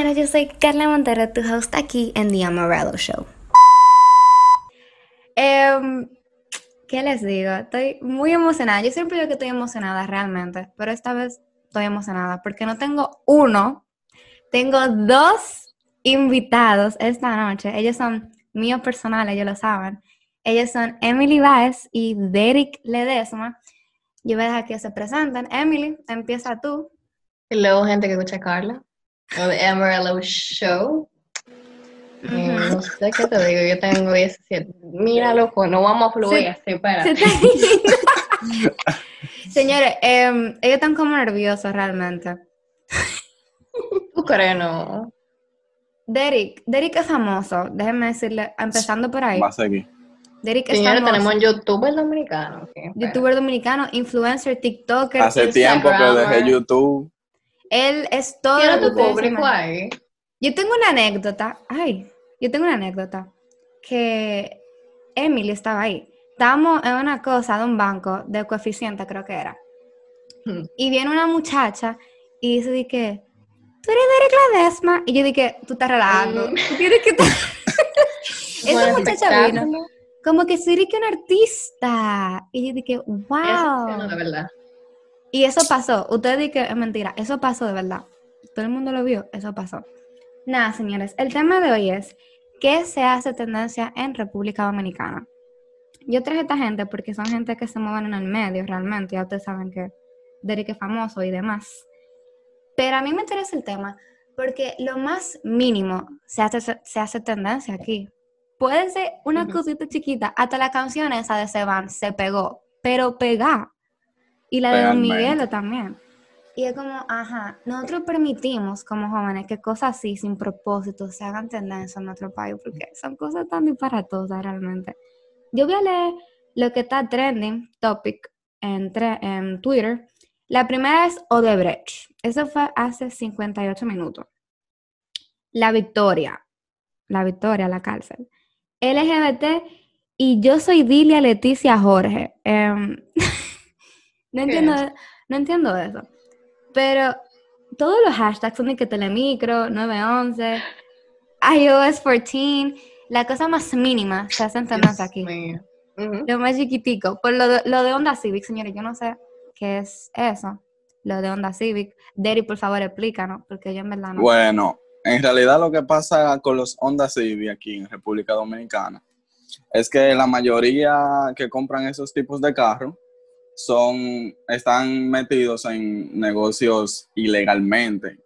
señores, yo soy Carla Montero, tu host aquí en The Amarillo Show. Em, ¿Qué les digo? Estoy muy emocionada. Yo siempre digo que estoy emocionada realmente, pero esta vez estoy emocionada porque no tengo uno, tengo dos invitados esta noche. Ellos son míos personales, ellos lo saben. Ellos son Emily Baez y Derek Ledesma. Yo voy a dejar que se presenten. Emily, empieza tú. Hello, gente que escucha a Carla. Amarillo Show. Eh, no sé qué te digo, yo tengo 17. Mira, loco, no vamos a fluir. Se está yendo. Señores, em, ellos están como nerviosos realmente. ¿Tú crees, no? Derek, Derek es famoso, déjenme decirle, empezando por ahí. Va a seguir. Derek es Señores, famoso. tenemos un youtuber dominicano. ok, espera. youtuber dominicano, influencer, TikToker. Hace tiempo que dejé. YouTube. Él es todo que tu público imaginan. ahí. Yo tengo una anécdota. Ay, yo tengo una anécdota. Que Emily estaba ahí. Estábamos en una cosa de un banco de coeficiente, creo que era. Hmm. Y viene una muchacha y dice de que, tú eres Derek Ledesma. Y yo dije, tú estás relajando. Mm. Tú tienes que. Esa muchacha vino. Como que soy que un artista. Y yo dije, wow. sí, no, de verdad. Y eso pasó. Ustedes dicen que es mentira. Eso pasó de verdad. Todo el mundo lo vio. Eso pasó. Nada, señores. El tema de hoy es ¿qué se hace tendencia en República Dominicana? Yo traje a esta gente porque son gente que se mueven en el medio realmente. Ya ustedes saben que Derek es famoso y demás. Pero a mí me interesa el tema porque lo más mínimo se hace, se hace tendencia aquí. Puede ser una cosita chiquita. Hasta la canción esa de Seban se pegó. Pero pega. Y la de Don. Miguelo también. Y es como, ajá, nosotros permitimos como jóvenes que cosas así, sin propósito, se hagan tendencia en nuestro país, porque son cosas tan disparatosas realmente. Yo voy a leer lo que está trending topic en, en Twitter. La primera es Odebrecht. Eso fue hace 58 minutos. La victoria. La victoria, la cárcel. LGBT y yo soy Dilia Leticia Jorge. Em, no, entiendo, no entiendo eso. Pero todos los hashtags son de que Telemicro, 911, iOS 14, la cosa más mínima se hacen Dios aquí. Lo más chiquitico. Por lo de, lo de Honda Civic, señores, yo no sé qué es eso. Lo de Honda Civic. Derry, por favor, explícanos, porque yo en verdad no. Bueno, en realidad lo que pasa con los Honda Civic aquí en República Dominicana es que la mayoría que compran esos tipos de carros son, están metidos en negocios ilegalmente.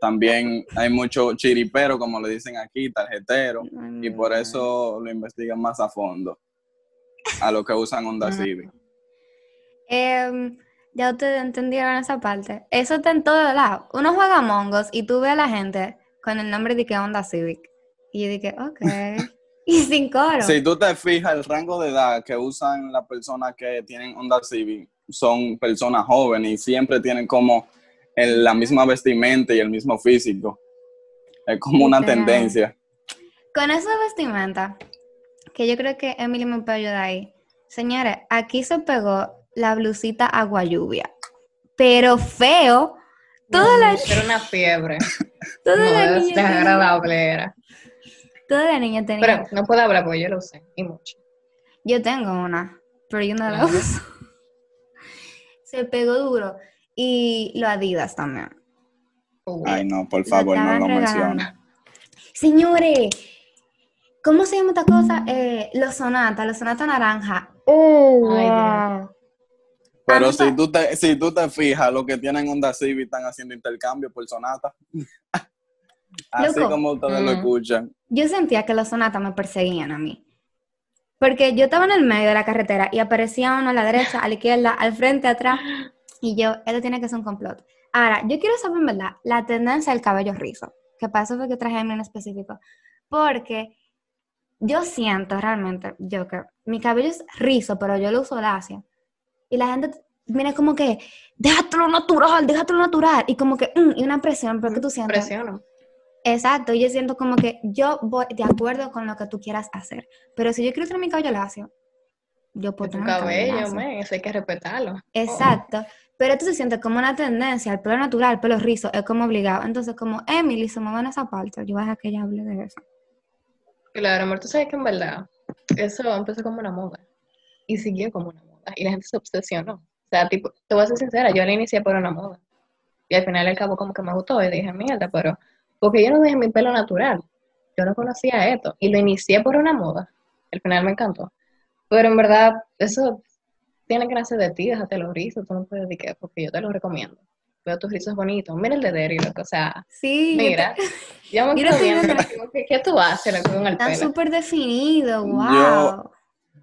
También hay mucho chiripero, como le dicen aquí, tarjetero, y por eso lo investigan más a fondo a lo que usan Honda. Civic. Em, ya ustedes entendieron esa parte. Eso está en todos lados. Uno juega Among Us y tú ves a la gente con el nombre de que Honda Civic. Y yo dije, ok. y sin coro. Si tú te fijas, el rango de edad que usan las personas que tienen Honda Civic son personas jóvenes y siempre tienen como el- la misma vestimenta y el mismo físico. Es como una Literal. tendencia. Con esa vestimenta, que yo creo que Emily me puede ayudar ahí. Señores, aquí se pegó la blusita agua lluvia. Pero feo. Toda la, Era una fiebre. toda No, la desagradable era. Toda la niña tenía. Pero no puedo hablar porque yo lo sé, y mucho. Yo tengo una, pero yo no la Ajá. uso. Se pegó duro. Y lo Adidas también. Uh, Ay, no, por Lo favor, no lo menciones. Señores, ¿cómo se llama esta cosa? Eh, los sonata, los sonata naranja. Oh, Ay, wow. Pero si tú, te, si tú te fijas, los que tienen Honda Civic están haciendo intercambio por sonata. Así Loco. como ustedes lo Mm. escuchan. Yo sentía que los sonatas me perseguían a mí. Porque yo estaba en el medio de la carretera y aparecía uno a la derecha, a la izquierda, al frente, atrás. Y yo, esto tiene que ser un complot. Ahora, yo quiero saber en verdad la tendencia del cabello rizo. Que para eso fue que traje a mí en específico. Porque yo siento realmente, yo que mi cabello es rizo, pero yo lo uso lacio. Y la gente viene como que, déjatelo natural, déjatelo natural. Y como que, mm, y una presión, porque tú sientes. Presiono. Exacto, yo siento como que yo voy de acuerdo con lo que tú quieras hacer. Pero si yo quiero tener mi cabello lacio, yo puedo Tu tener mi cabello cabello, man, eso hay que respetarlo. Exacto. Pero esto se siente como una tendencia, el pelo natural, el pelo rizo, es como obligado. Entonces, como Emily se mueve en esa parte, yo voy a dejar que ella hable de eso. Claro, amor, tú sabes que en verdad eso empezó como una moda y siguió como una moda y la gente se obsesionó. O sea, tipo, te voy a ser sincera, yo la inicié por una moda y al final al cabo como que me gustó y dije, mierda, pero porque yo no dejé mi pelo natural, yo no conocía esto y lo inicié por una moda. Al final me encantó. Pero en verdad, eso tiene que nacer de ti, déjate los rizos, tú no puedes decir que, porque yo te lo recomiendo. Veo tus rizos bonitos, mira el de Derry, loco, o sea, Sí, mira, te- yo me Mira, viendo, que, ¿qué tú haces loco, con el está pelo? súper definido, wow. Yo-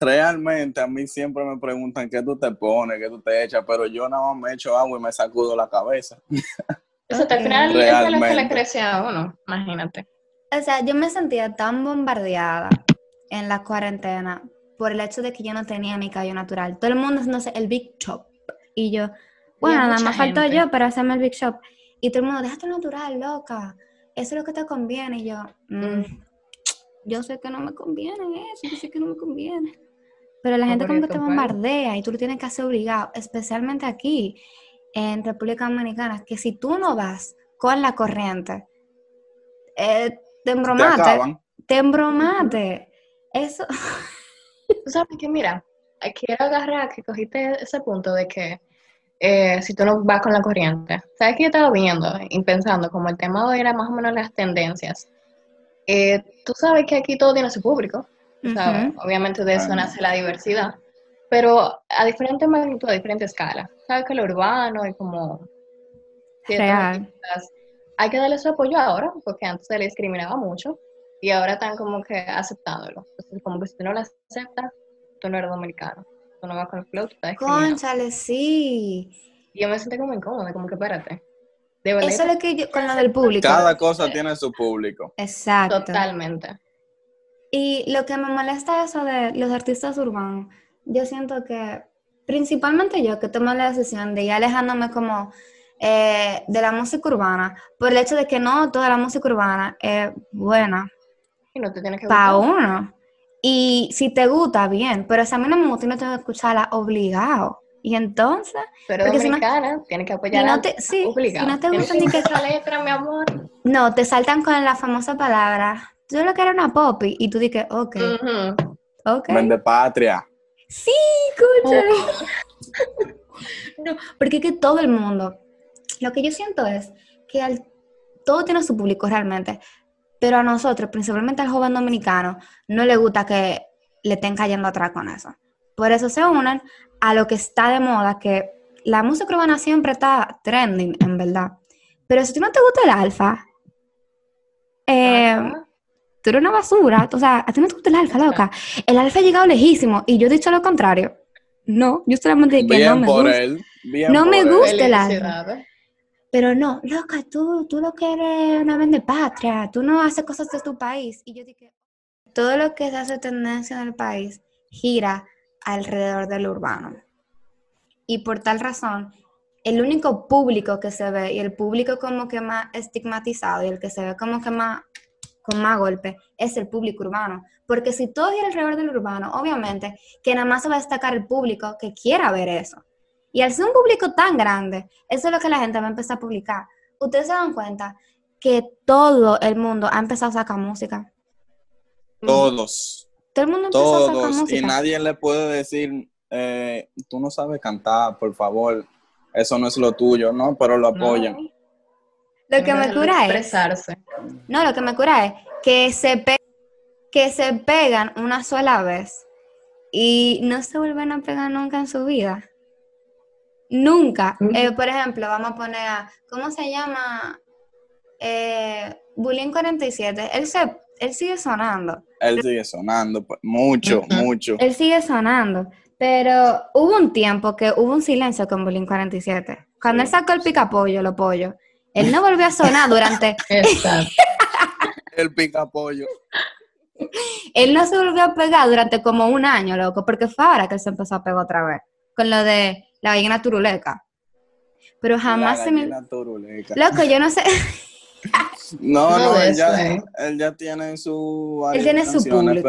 Realmente a mí siempre me preguntan qué tú te pones, qué tú te echas, pero yo nada más me echo agua y me sacudo la cabeza. Eso al Ok. final el pelo es que le crece a uno, imagínate. O sea, yo me sentía tan bombardeada en la cuarentena por el hecho de que yo no tenía mi cabello natural. Todo el mundo, no sé, el Big Chop. Y yo, bueno, nada más faltó yo para hacerme el Big Shop. Y todo el mundo, déjate natural, loca. Eso es lo que te conviene. Y yo, mm, yo sé que no me conviene eso, yo sé que no me conviene. Pero la gente como que te bombardea y tú lo tienes que hacer obligado, especialmente aquí en República Dominicana, que si tú no vas con la corriente, eh, te Te embromate, acaban. te embromate. Eso, Tú sabes que, mira, quiero agarrar que cogiste ese punto de que eh, si tú no vas con la corriente. ¿Sabes que yo estaba viendo y pensando como el tema de era más o menos las tendencias? Eh, tú sabes que aquí todo tiene su público, obviamente de eso nace la diversidad, pero a diferentes magnitudes, a diferentes escalas. ¿Sabes que lo urbano y como... Real. Hay que darle su apoyo ahora, porque antes se le discriminaba mucho y ahora están como que aceptándolo. Entonces, como que si tú no lo aceptas, tú no eres dominicano. Tú no vas con el flow, tú estás sí. Y yo me sentí como incómoda, como que espérate. De verdad, Eso es lo que yo, con lo del público. Cada cosa tiene su público. Exacto. totalmente. Y lo que me molesta eso de los artistas urbanos, yo siento que principalmente yo que tomo la decisión de ir alejándome como eh, de la música urbana, por el hecho de que no toda la música urbana es buena Y no te tienes que para uno. Y si te gusta, bien, pero si a mí no me gusta, no tengo que escucharla obligado. Y entonces, Pero porque si no- dominicana, tienes que apoyar no te- sí, obligado. si no te gusta ni que- la letra, mi amor. no, te saltan con la famosa palabra, yo lo que era una popi, y tú dices, ok, Ujú. ok. Vende patria. Sí, cónchale. No, porque es que todo el mundo, lo que yo siento es que al- todo tiene su público realmente, pero a nosotros, principalmente al joven dominicano, no le gusta que le estén cayendo atrás con eso. Por eso se unen a lo que está de moda, que la música urbana siempre está trending, en verdad. Pero si ti no te gusta el alfa, eh. Tú eres una basura. O sea, a ti no te gusta el alfa, loca. El alfa ha llegado lejísimo y yo he dicho lo contrario. No, yo solamente digo que no me por gusta. él. Bien No por me él. gusta. el. Felicidades. Pero no, loca, tú, tú lo que eres una vende patria, tú no haces cosas de tu país. Y yo dije, todo lo que se hace tendencia en el país gira alrededor del urbano. Y por tal razón, el único público que se ve y el público como que más estigmatizado y el que se ve como que más con más golpe es el público urbano. Porque si todo gira alrededor del urbano, obviamente que nada más se va a destacar el público que quiera ver eso. Y al ser un público tan grande, eso es lo que la gente va a empezar a publicar. Ustedes se dan cuenta que todo el mundo ha empezado a sacar música. Todos. Todo el mundo a sacar Todos. Y música. nadie le puede decir, eh, tú no sabes cantar, por favor. Eso no es lo tuyo, ¿no? Pero lo apoyan. No, Lo que me cura es, expresarse. No, lo que me cura es que se, pe- que se pegan una sola vez y no se vuelven a pegar nunca en su vida. Nunca. Ujú. Eh, por ejemplo, vamos a poner a, ¿cómo se llama? Eh, Bulín 47. Él, se, él sigue sonando. Él sigue sonando, pues, mucho, mucho. Él sigue sonando. Pero hubo un tiempo que hubo un silencio con Bulín 47. Cuando él sacó el picapollo, lo pollo, él no volvió a sonar durante. El pica pollo. Él no se volvió a pegar durante como un año, loco, porque fue ahora que él se empezó a pegar otra vez. Con lo de la gallina turuleca. Pero jamás La se me. turuleca. Loco, yo no sé. No, No él eso, ya, eh. él ya tiene su Él tiene su público.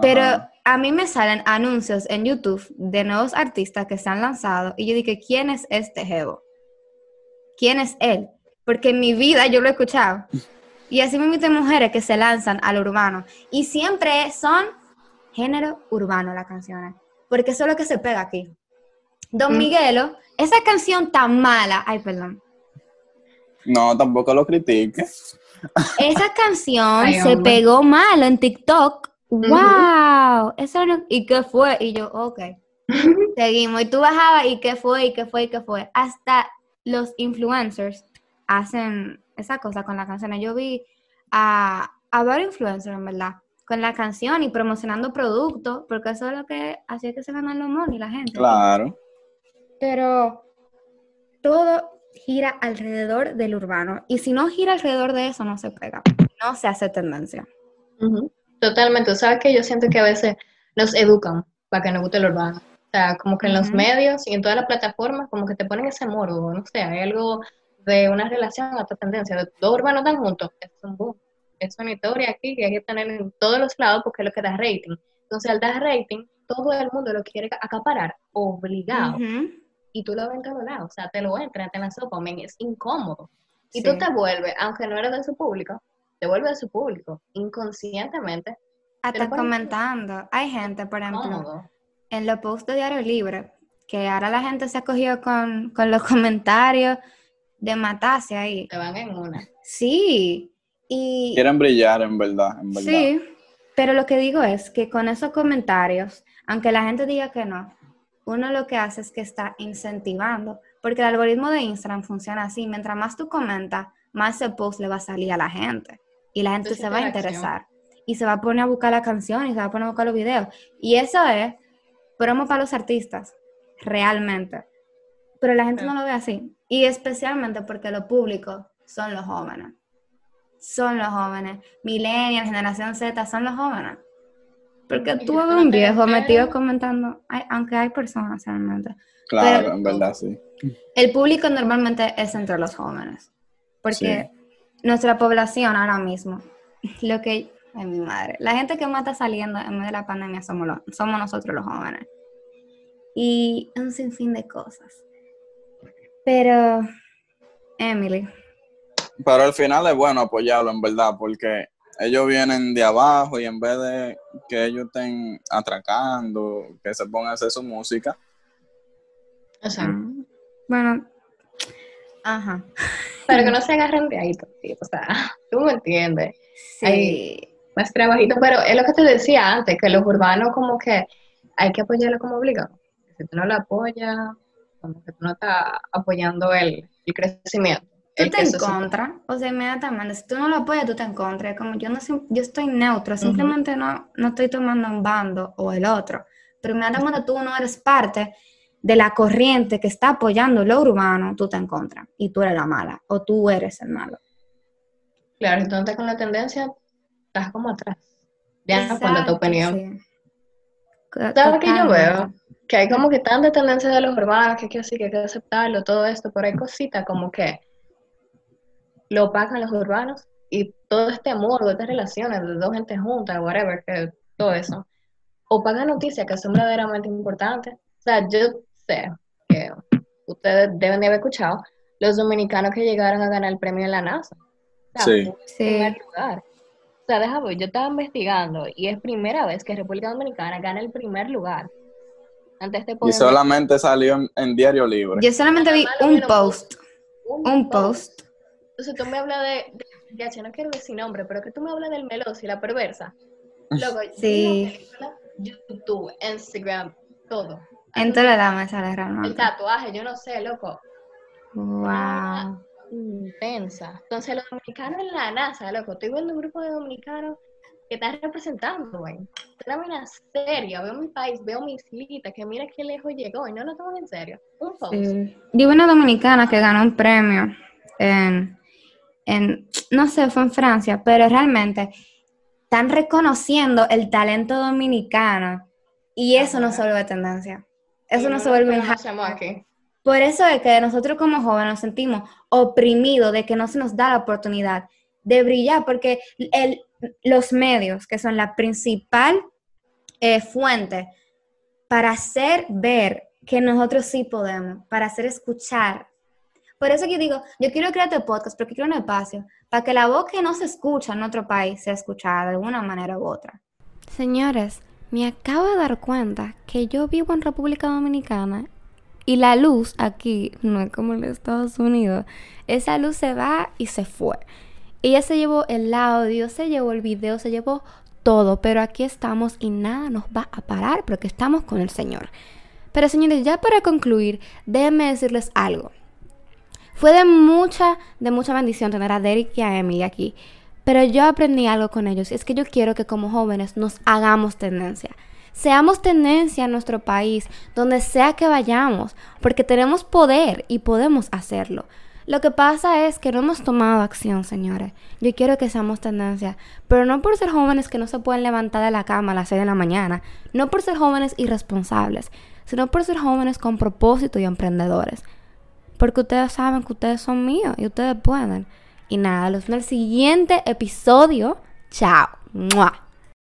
Pero a mí me salen anuncios en YouTube de nuevos artistas que se han lanzado y yo dije, ¿quién es este Jevo? ¿Quién es él? Porque en mi vida yo lo he escuchado. Y así me de mujeres que se lanzan al urbano. Y siempre son género urbano las canciones. Porque eso es lo que se pega aquí. Don. Miguelo, esa canción tan mala, ay, perdón. No, tampoco lo critique. Esa canción Ay, se pegó mal en TikTok. ¡Wow! Eso no- ¿Y qué fue? Y yo, ok. Seguimos. Y tú bajabas, ¿y qué fue? ¿Y qué fue? ¿Y qué fue? Hasta los influencers hacen esa cosa con la canción. Yo vi a, a varios influencers, en verdad, con la canción y promocionando productos, porque eso es lo que hacía que se ganan los money la gente. Claro. Pero todo gira alrededor del urbano. Y si no gira alrededor de eso, no se pega. No se hace tendencia. Ujú. Totalmente. ¿Sabes que Yo siento que a veces nos educan para que nos guste el urbano. O sea, como que en los medios y en todas las plataformas, como que te ponen ese morbo, no sé, hay algo de una relación a otra tendencia, de dos urbanos tan juntos, es un boom. Es una historia aquí que hay que tener en todos los lados porque es lo que da rating. Entonces, al dar rating, todo el mundo lo quiere acaparar, obligado. Ujú. Y tú lo ves en todos lados, o sea, te lo entran, te la sopa, men, es incómodo. Y Sí. tú te vuelves, aunque no eres de su público, te vuelves de su público, inconscientemente, Hasta comentando. Hay gente, por ejemplo, cómodo. en los posts de Diario Libre, que ahora la gente se ha cogido con, con los comentarios de matarse ahí. Te van en una. Sí. Y Quieren brillar, en verdad, en verdad. sí, pero lo que digo es que con esos comentarios, aunque la gente diga que no, uno lo que hace es que está incentivando, porque el algoritmo de Instagram funciona así, mientras más tú comentas, más ese post le va a salir a la gente y la gente Entonces, se va a interesar y se va a poner a buscar la canción y se va a poner a buscar los videos. Y eso es promo para los artistas, realmente. Pero la gente no lo ve así. Y especialmente porque lo público son los jóvenes. Son los jóvenes. Millennials, generación Z, son los jóvenes. Porque tú ves un viejo metido comentando, aunque hay personas realmente. Claro, Pero- en verdad, sí. El público normalmente es entre los jóvenes. Porque nuestra población ahora mismo, lo que, ay mi madre, la gente que más está saliendo en medio de la pandemia somos, los- somos nosotros los jóvenes. Y un sinfín de cosas. Pero, Emily, Pero al final es bueno apoyarlo, en verdad, porque ellos vienen de abajo y en vez de que ellos estén atracando, que se pongan a hacer su música, O sea, mm, bueno, ajá, pero que no se agarren de ahí, tío, o sea, tú me entiendes. sí, Ay. Más trabajito, pero es lo que te decía antes, que los urbanos como que hay que apoyarlo como obligado. Si tú no lo apoyas, como que tú no estás apoyando el, el crecimiento. tú el te en contra, o sea, inmediatamente, si tú no lo apoyas, tú te en contra, Es como yo no yo estoy neutro, simplemente no, no estoy tomando un bando o el otro, pero inmediatamente tú no eres parte de la corriente que está apoyando lo urbano, tú te en contra, y tú eres la mala, o tú eres el malo. Claro, estás con la tendencia, estás como atrás. Ya no cuenta tu opinión. sí. ¿Sabes que yo veo? Que hay como que tanta tendencia de los urbanos, que hay que así, que hay que aceptarlo, todo esto, pero hay cositas como que lo opacan los urbanos y todo este morbo, estas relaciones de dos gente juntas, whatever, que todo eso, opacan noticias que son verdaderamente importantes. O sea, yo sé que ustedes deben de haber escuchado los dominicanos que llegaron a ganar el premio en la NASA. O sea, Sí. Sí. primer lugar. O sea, deja ver, yo estaba investigando y es primera vez que República Dominicana gana el primer lugar. Ante este y solamente salió en, en Diario Libre. Yo solamente vi un post, un post. Entonces tú me hablas de, de- ya, yo no quiero decir nombre, pero que tú me hablas del meloso y la perversa. Loco, Sí. YouTube, Instagram, todo. En toda la me sale El tatuaje, yo no sé, loco. Wow. Intensa. Entonces los dominicanos en la NASA, loco, estoy viendo un grupo de dominicanos que están representando, güey. Una vaina seria, veo mi país, veo mi islita, que mira qué lejos llegó y no lo toman en serio. Un post. Sí. Yo una dominicana que ganó un premio en, en, no sé, fue en Francia, pero realmente están reconociendo el talento dominicano y eso no se vuelve tendencia. Eso Y no se vuelve un. Por eso es que nosotros como jóvenes nos sentimos oprimidos de que no se nos da la oportunidad de brillar, porque el, los medios, que son la principal eh, fuente para hacer ver que nosotros sí podemos, para hacer escuchar. Por eso yo digo, yo quiero crear este podcast porque quiero un espacio para que la voz que no se escucha en otro país sea escuchada de una manera u otra. Señores, me acabo de dar cuenta que yo vivo en República Dominicana y la luz aquí no es como en Estados Unidos. Esa luz se va y se fue. Ella se llevó el audio, se llevó el video, se llevó todo, pero aquí estamos y nada nos va a parar porque estamos con el Señor. Pero señores, ya para concluir, déjenme decirles algo. Fue de mucha, de mucha bendición tener a Derek y a Emily aquí. Pero yo aprendí algo con ellos y es que yo quiero que como jóvenes nos hagamos tendencia. Seamos tendencia en nuestro país, donde sea que vayamos, porque tenemos poder y podemos hacerlo. Lo que pasa es que no hemos tomado acción, señores. Yo quiero que seamos tendencia, pero no por ser jóvenes que no se pueden levantar de la cama a las 6 de la mañana, no por ser jóvenes irresponsables, sino por ser jóvenes con propósito y emprendedores. Porque ustedes saben que ustedes son míos y ustedes pueden. Y nada, los vemos en el siguiente episodio. Chao.